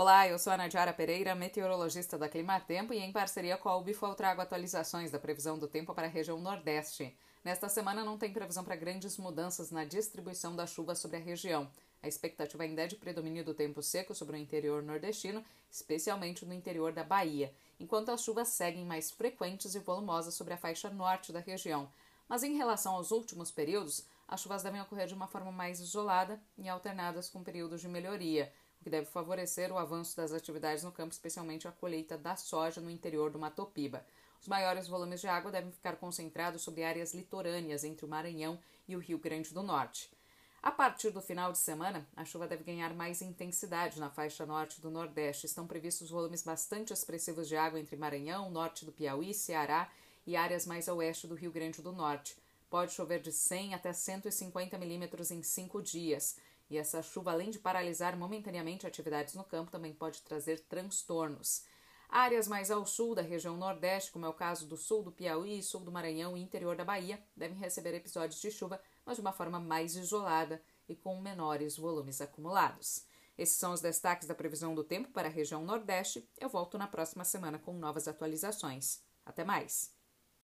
Olá, eu sou a Nadiara Pereira, meteorologista da Climatempo e em parceria com a Ubifol trago atualizações da previsão do tempo para a região Nordeste. Nesta semana não tem previsão para grandes mudanças na distribuição da chuva sobre a região. A expectativa ainda é de predomínio do tempo seco sobre o interior nordestino, especialmente no interior da Bahia, enquanto as chuvas seguem mais frequentes e volumosas sobre a faixa norte da região. Mas em relação aos últimos períodos, as chuvas devem ocorrer de uma forma mais isolada e alternadas com períodos de melhoria o que deve favorecer o avanço das atividades no campo, especialmente a colheita da soja no interior do Mato Piba. Os maiores volumes de água devem ficar concentrados sobre áreas litorâneas entre o Maranhão e o Rio Grande do Norte. A partir do final de semana, a chuva deve ganhar mais intensidade na faixa norte do Nordeste. Estão previstos volumes bastante expressivos de água entre Maranhão, norte do Piauí, Ceará e áreas mais a oeste do Rio Grande do Norte. Pode chover de 100 até 150 milímetros em cinco dias. E essa chuva, além de paralisar momentaneamente atividades no campo, também pode trazer transtornos. Áreas mais ao sul da região Nordeste, como é o caso do sul do Piauí, sul do Maranhão e interior da Bahia, devem receber episódios de chuva, mas de uma forma mais isolada e com menores volumes acumulados. Esses são os destaques da previsão do tempo para a região Nordeste. Eu volto na próxima semana com novas atualizações. Até mais!